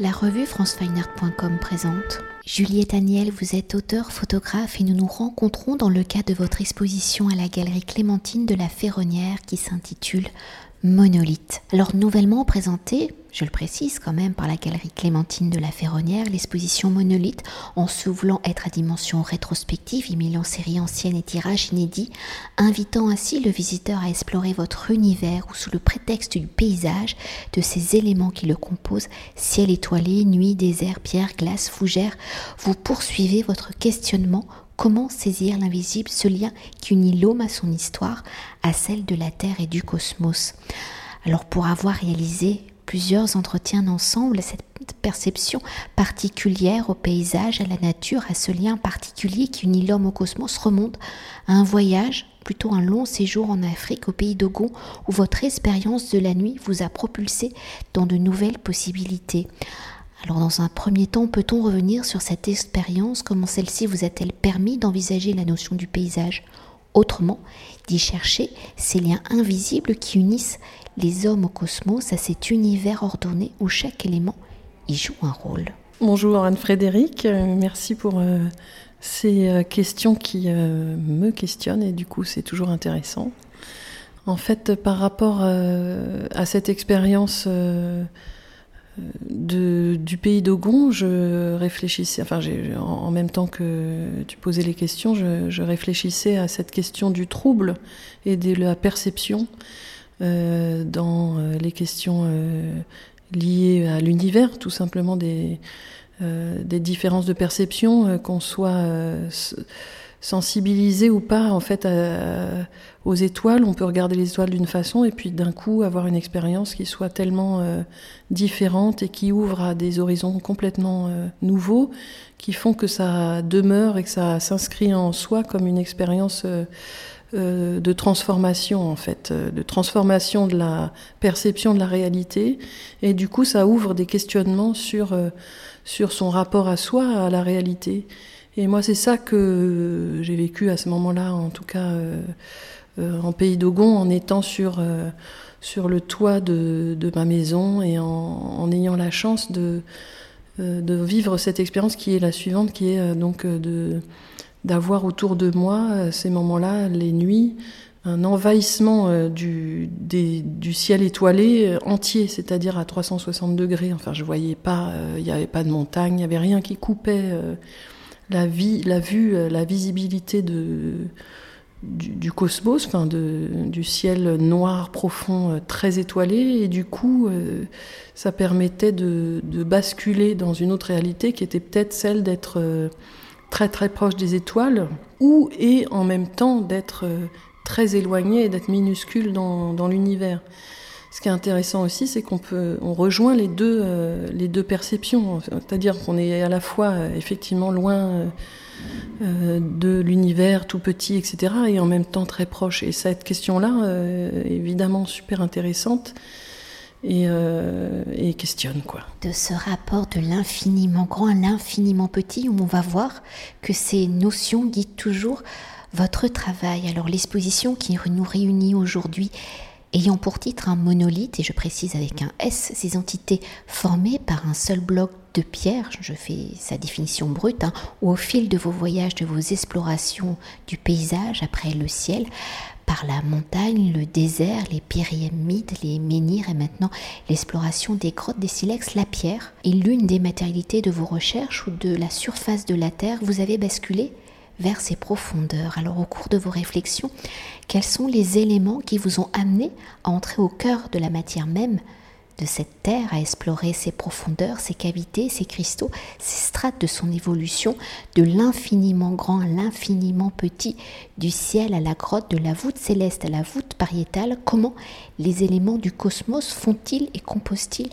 La revue francefineart.com présente. Juliette Aniel, vous êtes auteur, photographe et nous nous rencontrons dans le cadre de votre exposition à la galerie Clémentine de la Ferronnière qui s'intitule Monolithe. Alors nouvellement présentée, je le précise quand même, par la galerie Clémentine de la Ferronnière, l'exposition Monolithe, en se voulant être à dimension rétrospective, y mêlant séries anciennes et tirages inédits, invitant ainsi le visiteur à explorer votre univers ou sous le prétexte du paysage, de ces éléments qui le composent, ciel étoilé, nuit, désert, pierre, glace, fougère, vous poursuivez votre questionnement Comment saisir l'invisible, ce lien qui unit l'homme à son histoire, à celle de la Terre et du cosmos? Alors pour avoir réalisé plusieurs entretiens d'ensemble, cette perception particulière au paysage, à la nature, à ce lien particulier qui unit l'homme au cosmos remonte à un voyage, plutôt un long séjour en Afrique, au pays d'Ogon, où votre expérience de la nuit vous a propulsé dans de nouvelles possibilités. Alors dans un premier temps, peut-on revenir sur cette expérience? Comment celle-ci vous a-t-elle permis d'envisager la notion du paysage? Autrement, d'y chercher ces liens invisibles qui unissent les hommes au cosmos, à cet univers ordonné où chaque élément y joue un rôle. Bonjour Anne-Frédéric, euh, merci pour euh, ces euh, questions qui me questionnent et du coup c'est toujours intéressant. En fait, par rapport à cette expérience du pays d'Ogon, je réfléchissais, enfin en, même temps que tu posais les questions, je, réfléchissais à cette question du trouble et de la perception euh, dans euh, les questions euh, liées à l'univers, tout simplement des différences de perception, qu'on soit sensibilisé ou pas en fait aux étoiles. On peut regarder les étoiles d'une façon et puis d'un coup avoir une expérience qui soit tellement euh, différente et qui ouvre à des horizons complètement euh, nouveaux, qui font que ça demeure et que ça s'inscrit en soi comme une expérience euh, de transformation en fait, de transformation de la perception de la réalité. Et du coup, ça ouvre des questionnements sur sur son rapport à soi, à la réalité. Et moi, c'est ça que j'ai vécu à ce moment-là, en tout cas euh, euh, en pays d'Ogon, en étant sur, euh, sur le toit de, ma maison et en, ayant la chance de, de vivre cette expérience qui est la suivante, qui est donc de d'avoir autour de moi ces moments-là, les nuits, un envahissement du, du ciel étoilé entier, c'est-à-dire à 360 degrés. Enfin, je voyais pas, il n'y avait pas de montagne, il n'y avait rien qui coupait la, vie, la vue, euh, la visibilité de, du, cosmos, enfin de, du ciel noir profond euh, très étoilé, et du coup, euh, ça permettait de, basculer dans une autre réalité qui était peut-être celle d'être très très proche des étoiles, ou et en même temps d'être très éloigné d'être minuscule dans, dans l'univers. Ce qui est intéressant aussi, c'est qu'on peut, on rejoint les deux, euh, les deux perceptions. C'est-à-dire qu'on est à la fois euh, effectivement loin euh, de l'univers tout petit, etc., et en même temps très proche. Et cette question-là, est évidemment super intéressante. Et, et, questionne quoi. De ce rapport de l'infiniment grand à l'infiniment petit, où on va voir que ces notions guident toujours votre travail. Alors l'exposition qui nous réunit aujourd'hui ayant pour titre un monolithe, et je précise avec un S, ces entités formées par un seul bloc de pierre, je fais sa définition brute, hein, où au fil de vos voyages, de vos explorations du paysage après le ciel, par la montagne, le désert, les pyramides, les menhirs et maintenant l'exploration des grottes, des silex, la pierre est l'une des matérialités de vos recherches ou de la surface de la Terre. Vous avez basculé vers ces profondeurs. Alors au cours de vos réflexions, quels sont les éléments qui vous ont amené à entrer au cœur de la matière même de cette Terre, à explorer ses profondeurs, ses cavités, ses cristaux, ses strates de son évolution, de l'infiniment grand à l'infiniment petit, du ciel à la grotte, de la voûte céleste à la voûte pariétale, comment les éléments du cosmos font-ils et composent-ils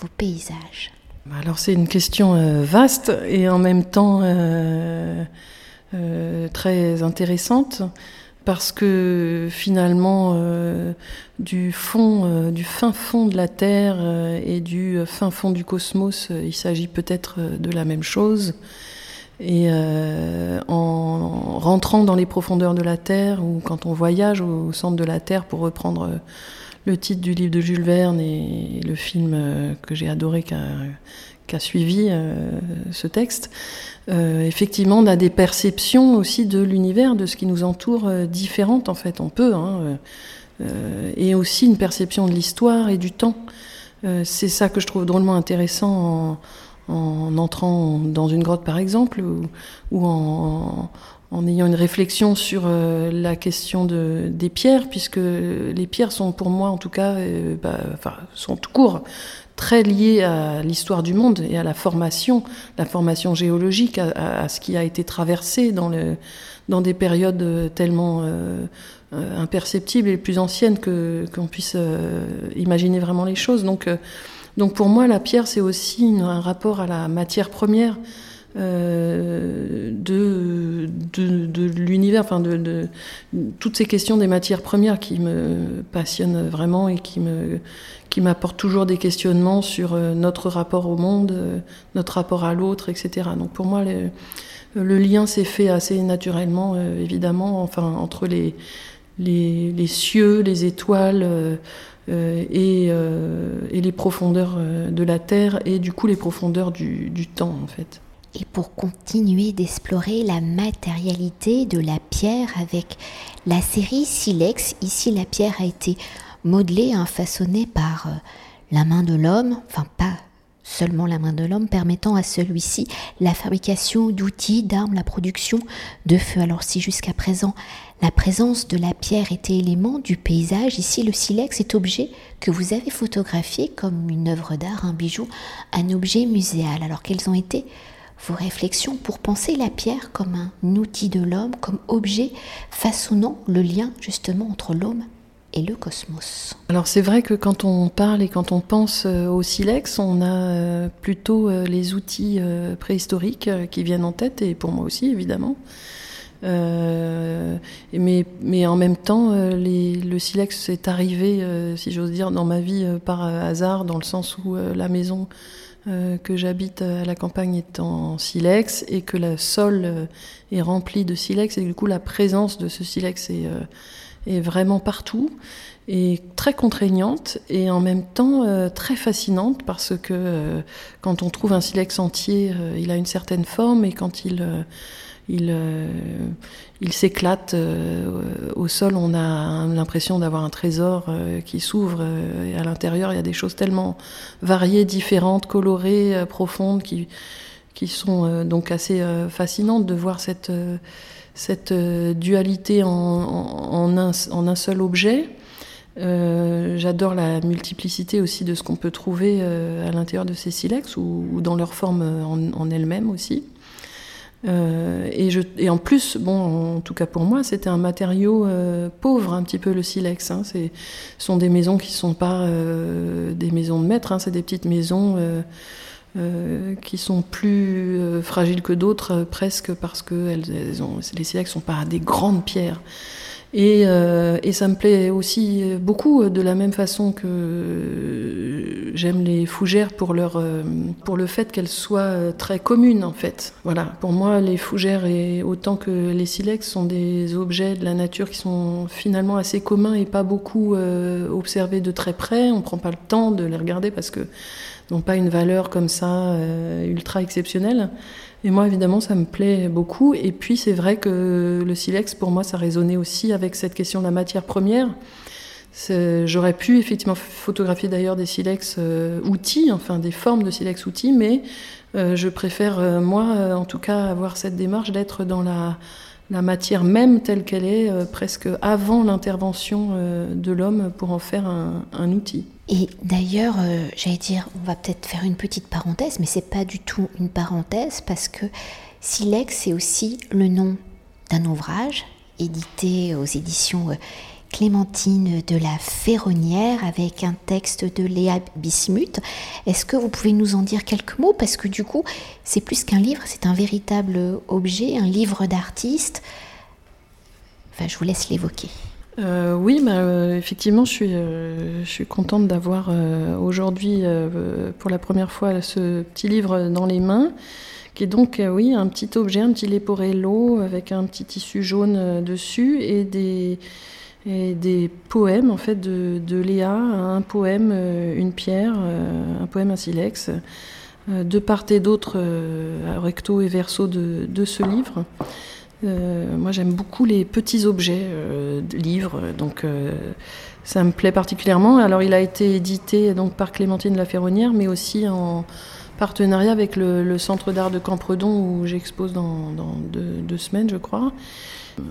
vos paysages? Alors c'est une question euh, vaste et en même temps... Euh, euh, très intéressante parce que finalement, euh, du fond, euh, du fin fond de la Terre et du fin fond du cosmos, il s'agit peut-être de la même chose. Et en rentrant dans les profondeurs de la Terre, ou quand on voyage au centre de la Terre, pour reprendre le titre du livre de Jules Verne et le film que j'ai adoré, a suivi ce texte, effectivement, on a des perceptions aussi de l'univers, de ce qui nous entoure, différentes en fait. On peut, hein, et aussi une perception de l'histoire et du temps. c'est ça que je trouve drôlement intéressant en, en, entrant dans une grotte, par exemple, ou, ou en, en ayant une réflexion sur euh, la question de, des pierres, puisque les pierres sont pour moi, en tout cas, euh, bah, enfin, sont tout court très liées à l'histoire du monde et à la formation, la formation géologique, à, ce qui a été traversé dans, des périodes tellement euh, imperceptibles et plus anciennes que qu'on puisse imaginer vraiment les choses. Donc, donc pour moi, la pierre, c'est aussi un rapport à la matière première. Euh, de, l'univers, enfin de, toutes ces questions des matières premières qui me passionnent vraiment et qui me qui m'apportent toujours des questionnements sur euh, notre rapport au monde, euh, notre rapport à l'autre, etc. Donc pour moi, le, lien s'est fait assez naturellement, évidemment, enfin entre les, les, cieux, les étoiles. Et, et, les profondeurs de la Terre et du coup les profondeurs du, du temps en fait et pour continuer d'explorer la matérialité de la pierre avec la série Silex. Ici, la pierre a été modelée, hein, façonnée par euh, la main de l'homme, enfin pas seulement la main de l'homme, permettant à celui-ci la fabrication d'outils, d'armes, la production de feu. Alors si jusqu'à présent la présence de la pierre était élément du paysage, ici le silex est objet que vous avez photographié comme une œuvre d'art, un bijou, un objet muséal. Alors quels ont été vos réflexions pour penser la pierre comme un outil de l'homme, comme objet façonnant le lien justement entre l'homme et le cosmos. Alors c'est vrai que quand on parle et quand on pense euh, au silex, on a euh, plutôt euh, les outils préhistoriques qui viennent en tête, et pour moi aussi évidemment. mais, mais en même temps, le silex est arrivé, si j'ose dire, dans ma vie par hasard, dans le sens où la maison euh, que j'habite à la campagne est en silex et que le sol euh, est rempli de silex et du coup la présence de ce silex est, euh, est vraiment partout et très contraignante et en même temps très fascinante parce que quand on trouve un silex entier, il a une certaine forme et quand il il, euh, il s'éclate euh, au sol. On a l'impression d'avoir un trésor euh, qui s'ouvre. à l'intérieur, il y a des choses tellement variées, différentes, colorées, profondes, qui, sont donc assez fascinantes de voir cette, dualité en, un, seul objet. J'adore la multiplicité aussi de ce qu'on peut trouver à l'intérieur de ces silex ou, dans leur forme en, en elles-mêmes aussi. Euh, et, je, et, en plus, bon, en tout cas pour moi, c'était un matériau euh, pauvre, un petit peu le silex. Hein. Ce sont des maisons qui ne sont pas euh, des maisons de maître, hein. c'est des petites maisons qui sont plus fragiles que d'autres, presque parce que elles, les silex ne sont pas des grandes pierres. Et, euh, et, ça me plaît aussi beaucoup de la même façon que j'aime les fougères pour, leur, euh, pour le fait qu'elles soient très communes en fait. Voilà, pour moi les fougères et autant que les silex sont des objets de la nature qui sont finalement assez communs et pas beaucoup euh, observés de très près. On prend pas le temps de les regarder parce que n'ont pas une valeur comme ça ultra exceptionnelle. Et moi, évidemment, ça me plaît beaucoup. Et puis, c'est vrai que le silex, pour moi, ça résonnait aussi avec cette question de la matière première. J'aurais pu effectivement photographier d'ailleurs des silex euh, outils, enfin des formes de silex outils, mais euh, je préfère, euh, moi, en tout cas, avoir cette démarche d'être dans la, la matière même telle qu'elle est, euh, presque avant l'intervention euh, de l'homme pour en faire un, outil. Et d'ailleurs, euh, j'allais dire, on va peut-être faire une petite parenthèse, mais c'est pas du tout une parenthèse parce que Silex, c'est aussi le nom d'un ouvrage édité aux éditions Clémentine de la Ferronnière avec un texte de Léa Bismuth. Est-ce que vous pouvez nous en dire quelques mots? Parce que du coup, c'est plus qu'un livre, c'est un véritable objet, un livre d'artiste. Enfin, je vous laisse l'évoquer. Euh, oui, bah, euh, effectivement, je suis, euh, je suis contente d'avoir aujourd'hui, pour la première fois, ce petit livre dans les mains, qui est donc, oui, un petit objet, un petit leporello avec un petit tissu jaune dessus et des, et des poèmes en fait de, Léa, un poème, euh, une pierre, euh, un poème, un silex, de part et d'autre, recto et verso de, ce livre. moi, j'aime beaucoup les petits objets, livres, donc ça me plaît particulièrement. Alors, il a été édité donc par Clémentine Laferronnière, mais aussi en partenariat avec le, Centre d'art de Campredon où j'expose dans, deux, semaines, je crois.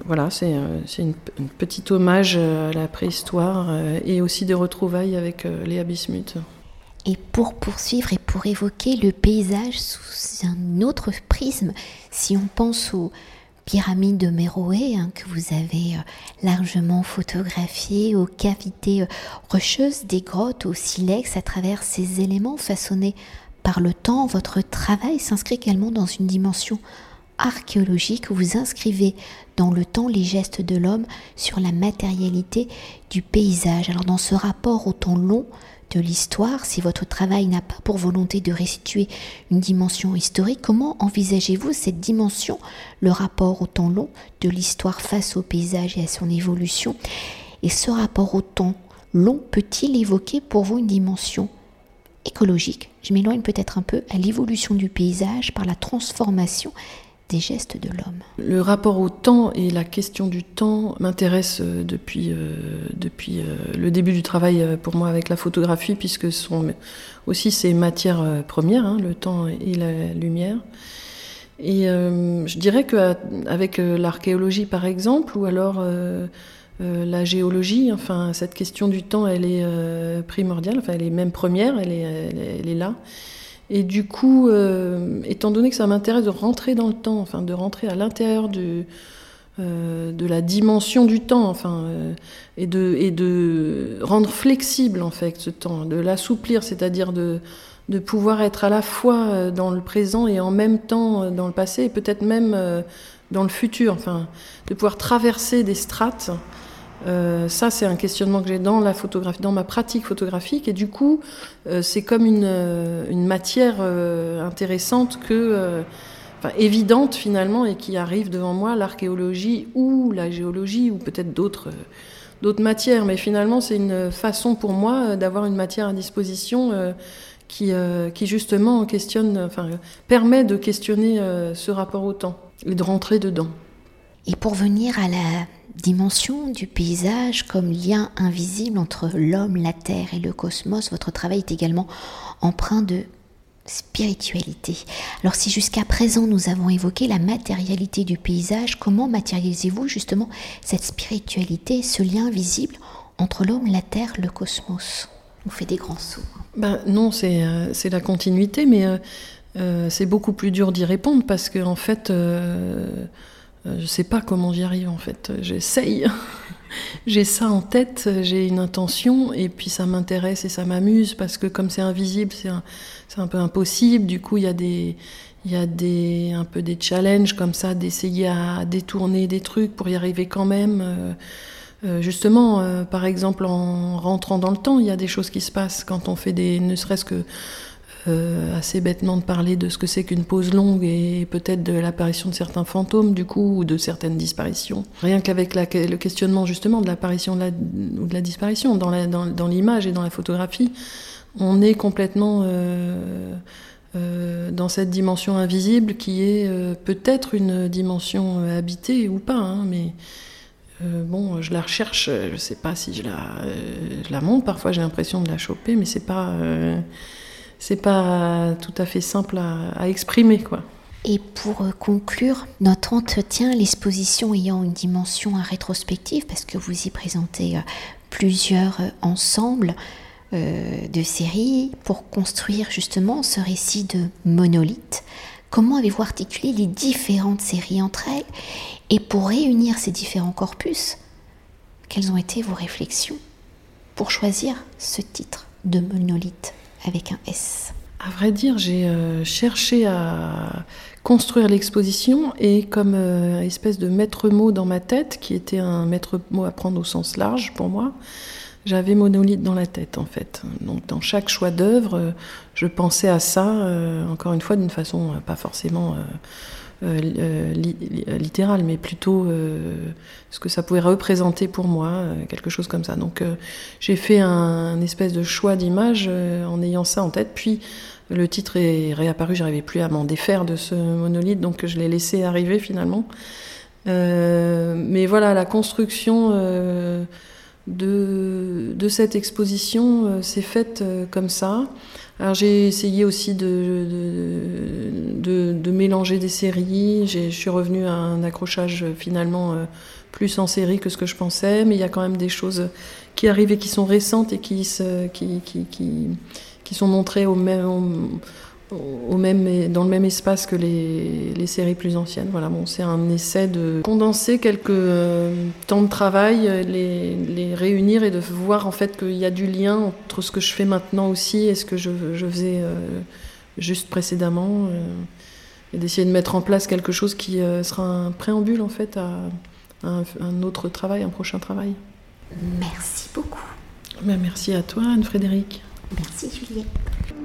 Voilà, c'est euh, une, une petite hommage à la préhistoire euh, et aussi des retrouvailles avec euh, Léa Bismuth. Et pour poursuivre et pour évoquer le paysage sous un autre prisme, si on pense aux pyramide de Méroé hein, que vous avez euh, largement photographié, aux cavités euh, rocheuses des grottes, au silex, à travers ces éléments façonnés par le temps, votre travail s'inscrit également dans une dimension archéologique vous inscrivez dans le temps les gestes de l'homme sur la matérialité du paysage. Alors dans ce rapport au temps long, de l'histoire, si votre travail n'a pas pour volonté de restituer une dimension historique, comment envisagez-vous cette dimension, le rapport au temps long de l'histoire face au paysage et à son évolution? Et ce rapport au temps long peut-il évoquer pour vous une dimension écologique? Je m'éloigne peut-être un peu à l'évolution du paysage par la transformation des gestes de l'homme. Le rapport au temps et la question du temps m'intéresse euh, depuis, euh, depuis euh, le début du travail pour moi avec la photographie, puisque ce sont aussi ces matières premières, hein, le temps et la lumière. Et je dirais qu'avec l'archéologie par exemple, ou alors la géologie, enfin cette question du temps, elle est primordiale, enfin elle est même première, elle est, elle est là. Et du coup, euh, étant donné que ça m'intéresse de rentrer dans le temps, enfin de rentrer à l'intérieur euh, de la dimension du temps, enfin, euh, et, de, et de rendre flexible en fait ce temps, de l'assouplir, c'est-à-dire de, de pouvoir être à la fois dans le présent et en même temps dans le passé, et peut-être même dans le futur, enfin, de pouvoir traverser des strates euh, ça, c'est un questionnement que j'ai dans la photographie, dans ma pratique photographique, et du coup, euh, c'est comme une, euh, matière intéressante que, enfin, évidente finalement, et qui arrive devant moi, l'archéologie ou la géologie ou peut-être d'autres d'autres matières. Mais finalement, c'est une façon pour moi d'avoir une matière à disposition qui, qui justement questionne, enfin, permet de questionner ce rapport au temps et de rentrer dedans. Et pour venir à la dimension du paysage comme lien invisible entre l'homme, la terre et le cosmos, votre travail est également empreint de spiritualité. Alors si jusqu'à présent nous avons évoqué la matérialité du paysage, comment matérialisez-vous justement cette spiritualité, ce lien invisible entre l'homme, la terre, le cosmos? On fait des grands sauts. Ben, non, c'est euh, la continuité, mais euh, euh, c'est beaucoup plus dur d'y répondre parce que en fait je ne sais pas comment j'y arrive en fait. J'essaye. j'ai ça en tête, j'ai une intention et puis ça m'intéresse et ça m'amuse parce que comme c'est invisible, c'est un, peu impossible. Du coup, il y a des il y a des, un peu des challenges comme ça d'essayer à détourner des trucs pour y arriver quand même. Euh, euh, justement, par exemple, en rentrant dans le temps, il y a des choses qui se passent quand on fait des, ne serait-ce que euh, assez bêtement de parler de ce que c'est qu'une pause longue et peut-être de l'apparition de certains fantômes du coup ou de certaines disparitions. Rien qu'avec le questionnement justement de l'apparition ou de la disparition dans l'image et dans la photographie, on est complètement euh, euh, dans cette dimension invisible qui est peut-être une dimension habitée ou pas, hein, mais bon, je la recherche, je sais pas si je la, la monte, parfois j'ai l'impression de la choper, mais c'est pas c'est pas tout à fait simple à, exprimer, quoi. Et pour euh, conclure notre entretien, l'exposition ayant une dimension rétrospective, parce que vous y présentez euh, plusieurs euh, ensembles de séries pour construire justement ce récit de monolithe, comment avez-vous articulé les différentes séries entre elles? Et pour réunir ces différents corpus, quelles ont été vos réflexions pour choisir ce titre de monolithe? Avec un S À vrai dire, j'ai euh, cherché à construire l'exposition et comme euh, espèce de maître mot dans ma tête, qui était un maître mot à prendre au sens large pour moi, j'avais monolithe dans la tête en fait. Donc dans chaque choix d'œuvre, je pensais à ça, euh, encore une fois, d'une façon pas forcément euh, euh, littéral, mais plutôt euh, ce que ça pouvait représenter pour moi, quelque chose comme ça. Donc j'ai fait un, espèce de choix d'image en ayant ça en tête. Puis Le titre est réapparu, j'arrivais plus à m'en défaire de ce monolithe, donc je l'ai laissé arriver finalement. mais voilà, la construction de, de, cette exposition s'est faite comme ça. Alors j'ai essayé aussi de, de, de, mélanger des séries. Je suis revenue à un accrochage finalement euh, plus en série que ce que je pensais, mais il y a quand même des choses qui arrivent et qui sont récentes et qui, qui, qui, qui, qui sont montrées au même, au même, dans le même espace que les, les séries plus anciennes. Voilà, bon, c'est un essai de condenser quelques euh, temps de travail, les, les, réunir et de voir en fait qu'il y a du lien entre ce que je fais maintenant aussi et ce que je, je faisais euh, juste précédemment, euh, et d'essayer de mettre en place quelque chose qui sera un préambule en fait à, un, un, autre travail, un prochain travail. Merci beaucoup. Ben, merci à toi, Anne-Frédéric. Merci, Juliette.